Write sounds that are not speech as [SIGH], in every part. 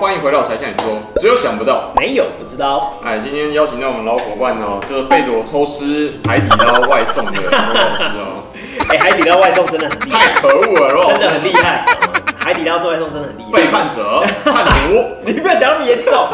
欢迎回到柴 Sean 你说，只有想不到，没有不知道。哎，今天邀请到我们老伙伴哦，就是背着我偷吃海底捞外送的 [LAUGHS] 罗老师哦。哎，海底捞外送真的很厉害，太可恶了，罗老师真的很厉害。海底捞做外送真的很厉害。背叛者，[LAUGHS] 叛徒，你不要讲那么严重。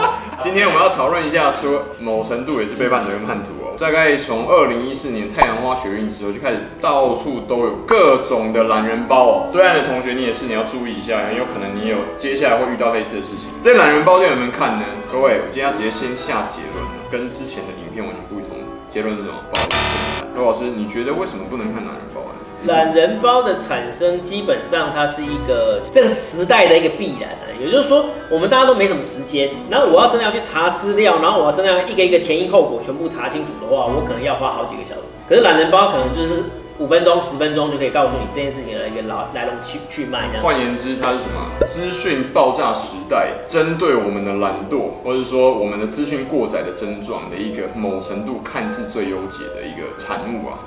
今天我们要讨论一下，说某程度也是背叛者跟叛徒哦。大概从二零一四年太阳花学运之后，就开始到处都有各种的懒人包哦。对岸的同学，你也是，你要注意一下，很有可能你有接下来会遇到类似的事情。这懒人包店有没有看呢？各位，我今天要直接先下结论了，跟之前的影片完全不同。结论是什么？不好意思，罗老师，你觉得为什么不能看懒人包？懒人包的产生，基本上它是一个这个时代的一个必然啊。也就是说，我们大家都没什么时间，然后我要真的要去查资料，然后我要真的要一个一个前因后果全部查清楚的话，我可能要花好几个小时。可是懒人包可能就是五分钟、十分钟就可以告诉你这件事情的一个来来龙去去脉。换言之，它是什么？资讯爆炸时代，针对我们的懒惰，或者说我们的资讯过载的症状的一个某程度看似最优解的一个产物啊。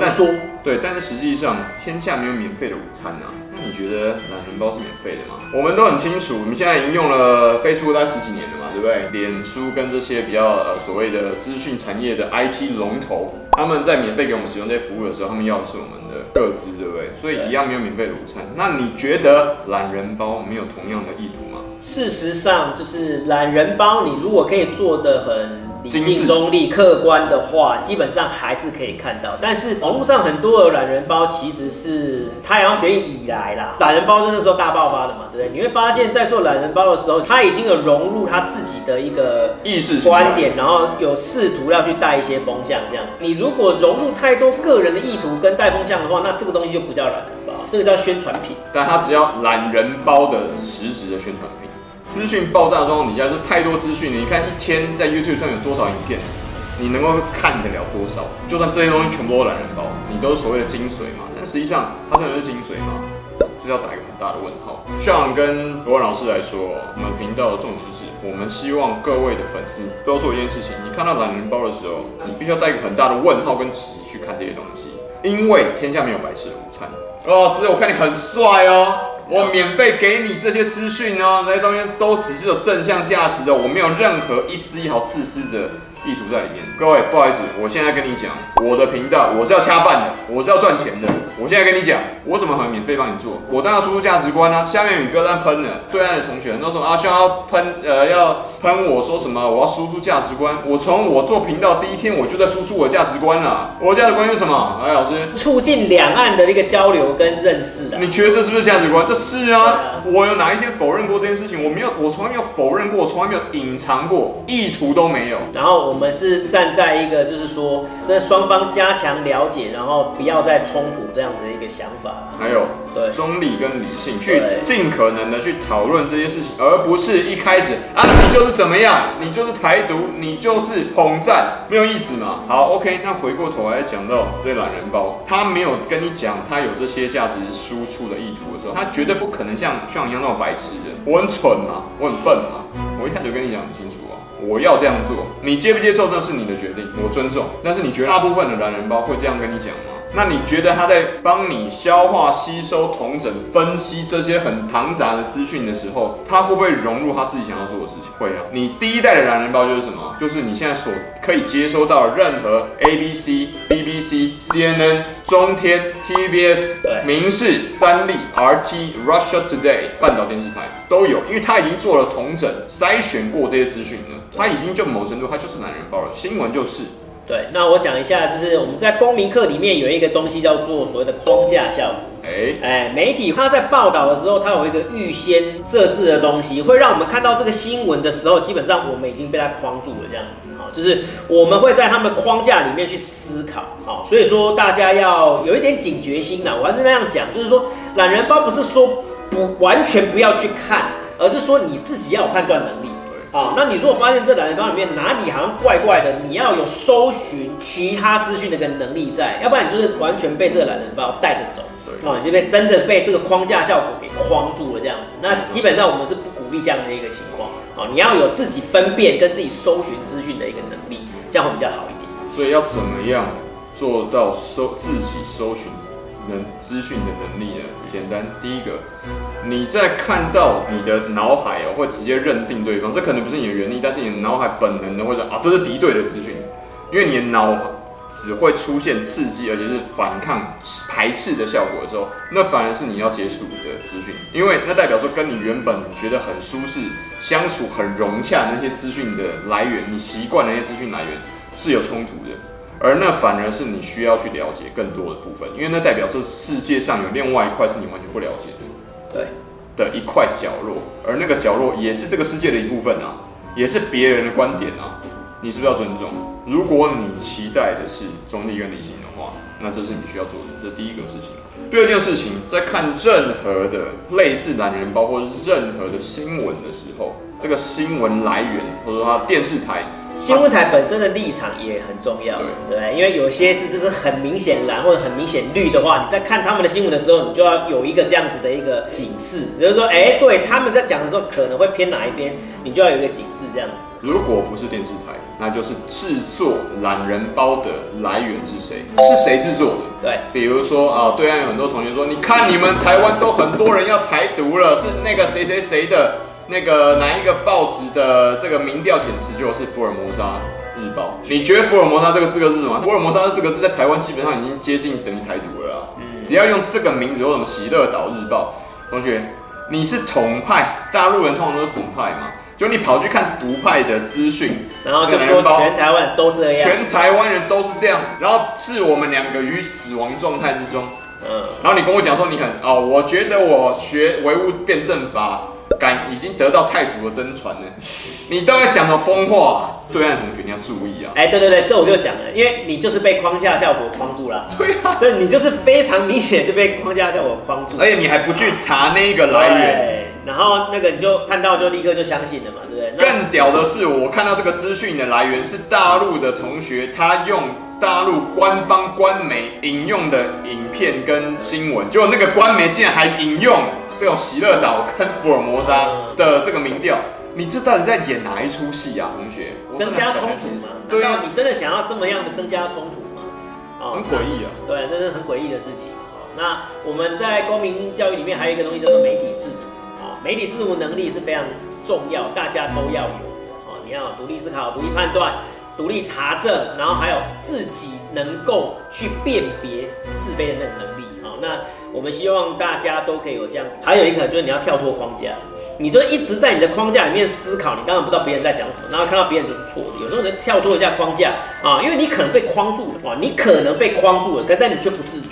但说对，但是实际上天下没有免费的午餐啊。那你觉得懒人包是免费的吗？我们都很清楚，我们现在已经用了 Facebook 大概十几年了嘛，对不对？脸书跟这些比较呃所谓的资讯产业的 IT 龙头，他们在免费给我们使用这些服务的时候，他们要的是我们的个资，对不对？所以一样没有免费的午餐。那你觉得懒人包没有同样的意图吗？事实上，就是懒人包，你如果可以做的很。理性、中立、客观的话，基本上还是可以看到。但是网络上很多的懒人包，其实是太阳学运以来啦，懒人包真的时候大爆发的嘛，对不对？你会发现在做懒人包的时候，他已经有融入他自己的一个意识观点，然后有试图要去带一些风向这样子。你如果融入太多个人的意图跟带风向的话，那这个东西就不叫懒人包，这个叫宣传品。但他只要懒人包的实质的宣传品。资讯爆炸的状况底下，就是太多资讯。你看一天在 YouTube 上有多少影片，你能够看得了多少？就算这些东西全部都懒人包，你都是所谓的精髓嘛？但实际上它真的是精髓吗？这要打一个很大的问号。像跟罗老师来说，我们频道的重点是，我们希望各位的粉丝都要做一件事情：你看到懒人包的时候，你必须要带一个很大的问号跟质去看这些东西，因为天下没有白吃的午餐。罗老师，我看你很帅哦。我免费给你这些资讯哦，这些东西都只是有正向价值的，我没有任何一丝一毫自私的意图在里面。各位，不好意思，我现在跟你讲，我的频道我是要掐饭的，我是要赚钱的。我现在跟你讲，我怎么可能免费帮你做？我当然要输出价值观啊！下面你不要再喷了。对岸的同学很多说啊，需要喷呃要喷我说什么？我要输出价值观。我从我做频道第一天我就在输出我的价值观了。我的价值观是什么？哎，老师，促进两岸的一个交流跟认识的。你觉得这是不是价值观？这是啊。啊我有哪一天否认过这件事情？我没有，我从来没有否认过，我从来没有隐藏过，意图都没有。然后我们是站在一个就是说，这双方加强了解，然后不要再冲突。这样子的一个想法，还有对中立跟理性，去尽可能的去讨论这些事情，而不是一开始啊，你就是怎么样，你就是台独，你就是统战，没有意思嘛。好，OK，那回过头来讲到对懒人包，他没有跟你讲他有这些价值输出的意图的时候，他绝对不可能像像一样那种白痴人。我很蠢嘛，我很笨嘛，我一开始就跟你讲很清楚啊，我要这样做，你接不接受那是你的决定，我尊重。但是你觉得大部分的懒人包会这样跟你讲吗？那你觉得他在帮你消化、吸收、同整、分析这些很庞杂的资讯的时候，他会不会融入他自己想要做的事情？会啊。你第一代的懒人包就是什么？就是你现在所可以接收到任何 ABC、BBC、CNN、中天、TBS、对民视、三立、RT、Russia Today、半岛电视台都有，因为他已经做了同整、筛选过这些资讯了，他已经就某程度，他就是懒人包了。新闻就是。对，那我讲一下，就是我们在公民课里面有一个东西叫做所谓的框架效果。哎哎，媒体它在报道的时候，它有一个预先设置的东西，会让我们看到这个新闻的时候，基本上我们已经被它框住了，这样子哈，就是我们会在他们的框架里面去思考，好，所以说大家要有一点警觉心呐。我还是那样讲，就是说懒人包不是说不完全不要去看，而是说你自己要有判断能力。好，那你如果发现这懒人包里面哪里好像怪怪的，你要有搜寻其他资讯的一个能力在，要不然你就是完全被这个懒人包带着走。对，哦，你这边真的被这个框架效果给框住了这样子。那基本上我们是不鼓励这样的一个情况。哦，你要有自己分辨跟自己搜寻资讯的一个能力，这样会比较好一点。所以要怎么样做到搜自己搜寻能资讯的能力呢？很简单，第一个，你在看到你的脑海哦，会直接认定对方，这可能不是你的原力，但是你的脑海本能的会说啊，这是敌对的资讯，因为你的脑只会出现刺激，而且是反抗、排斥的效果的时候，那反而是你要接触的资讯，因为那代表说跟你原本觉得很舒适、相处很融洽那些资讯的来源，你习惯那些资讯来源是有冲突的。而那反而是你需要去了解更多的部分，因为那代表这世界上有另外一块是你完全不了解的，对，的一块角落，而那个角落也是这个世界的一部分啊，也是别人的观点啊，你是不是要尊重？如果你期待的是中立跟理性的话，那这是你需要做的，这第一个事情。第二件事情，在看任何的类似男人包括任何的新闻的时候，这个新闻来源或者说它电视台。新闻台本身的立场也很重要，对，对，因为有些是就是很明显蓝或者很明显绿的话，你在看他们的新闻的时候，你就要有一个这样子的一个警示，就是说，哎、欸，对，他们在讲的时候可能会偏哪一边，你就要有一个警示这样子。如果不是电视台，那就是制作懒人包的来源是谁？是谁制作的？对，比如说啊，对岸有很多同学说，你看你们台湾都很多人要台独了，是那个谁谁谁的。那个哪一个报纸的这个民调显示就是福尔摩沙日报？你觉得福尔摩沙这个四个字是什么？福尔摩沙这四个字在台湾基本上已经接近等于台独了啦。嗯，只要用这个名字或什么喜乐岛日报，同学，你是统派，大陆人通常都是统派嘛？就你跑去看独派的资讯，然后就说全台湾都这样，全台湾人都是这样，然后置我们两个于死亡状态之中。嗯，然后你跟我讲说你很哦，我觉得我学唯物辩证法。敢已经得到太祖的真传了，你都要讲的疯话，啊，对岸同学你要注意啊！哎，欸，对对对，这我就讲了，因为你就是被框架效果框住了。对啊，对你就是非常明显就被框架效果框住，而且你还不去查那个来源，然后那个你就看到就立刻就相信了嘛，对不对？更屌的是，我看到这个资讯的来源是大陆的同学，他用大陆官方官媒引用的影片跟新闻，结果那个官媒竟然还引用。这种喜乐岛跟福尔摩沙的这个民调，你这到底在演哪一出戏啊，同学？增加冲突吗？对啊，你真的想要这么样的增加冲突吗？哦，很诡异啊！对，那是很诡异的事情。那我们在公民教育里面还有一个东西叫做媒体试读啊，媒体试读能力是非常重要，大家都要有啊。你要独立思考、独立判断、独立查证，然后还有自己能够去辨别是非的那个能力。那我们希望大家都可以有这样子。还有一个就是你要跳脱框架，你就一直在你的框架里面思考，你当然不知道别人在讲什么，然后看到别人就是错的。有时候能跳脱一下框架啊，因为你可能被框住了啊，你可能被框住了，但但你却不自知。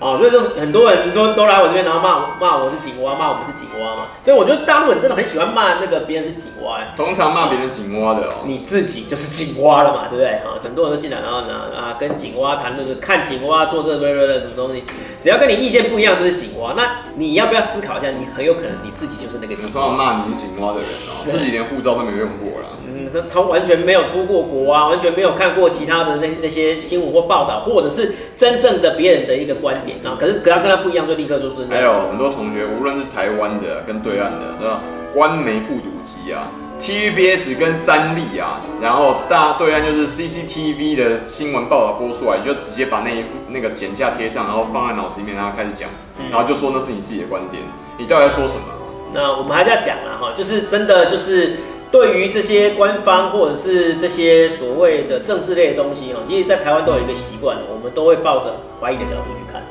哦，所以就很多人都都来我这边，然后骂骂我是井蛙，骂我们是井蛙嘛。所以我觉得大陆人真的很喜欢骂那个别人是井蛙，通常骂别人井蛙的哦，你自己就是井蛙了嘛，对不对？啊，很多人都进来，然后呢啊跟井蛙谈论着看井蛙做这个什么东西，只要跟你意见不一样就是井蛙。那你要不要思考一下？你很有可能你自己就是那个井蛙。通常骂你是井蛙的人哦，自己连护照都没有用过啦。他完全没有出过国啊，完全没有看过其他的那那些新闻或报道，或者是真正的别人的一个观点啊。可是跟他跟他不一样，就立刻就是。还有很多同学，无论是台湾的跟对岸的，那官媒复读机啊，TVBS 跟三立啊，然后大对岸就是 CCTV 的新闻报道播出来，就直接把那一副那个剪架贴上，然后放在脑子里面，然后开始讲，然后就说那是你自己的观点，你到底在说什么？那我们还在讲啊，哈，就是真的就是。对于这些官方或者是这些所谓的政治类的东西，哈，其实，在台湾都有一个习惯，我们都会抱着怀疑的角度去看。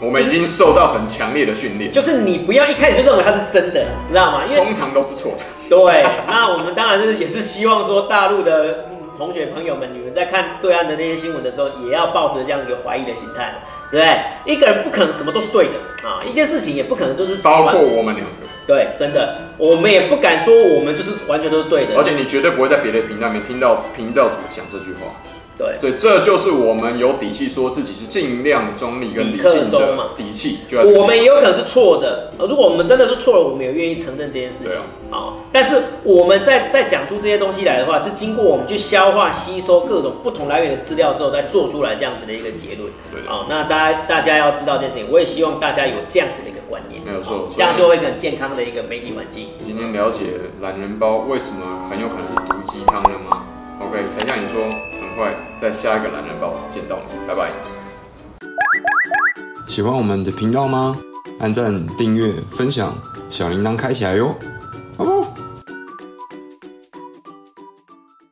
对，我们已经受到很强烈的训练，就是你不要一开始就认为它是真的，知道吗？因为通常都是错的。对，那我们当然是也是希望说，大陆的同学朋友们，你们在看对岸的那些新闻的时候，也要抱着这样一个怀疑的心态，对不对？一个人不可能什么都是对的啊，一件事情也不可能就是包括我们两个。对，真的，我们也不敢说我们就是完全都是对的，而且你绝对不会在别的频道里面听到频道主讲这句话。对，所以这就是我们有底气说自己是尽量中立跟理性的底气。我们也有可能是错的，如果我们真的是错了，我们也愿意承认这件事情。好，但是我们在在讲出这些东西来的话，是经过我们去消化、吸收各种不同来源的资料之后，再做出来这样子的一个结论。对，好，那大家大家要知道这件事情，我也希望大家有这样子的一个观念。没有错，这样就会很健康的一个媒体环境。今天了解懒人包为什么很有可能是毒鸡汤了吗？OK，才像你说。快在下一个男人包见到你，拜拜。喜欢我们的频道吗？按赞、订阅、分享，小铃铛开起来哟！哦。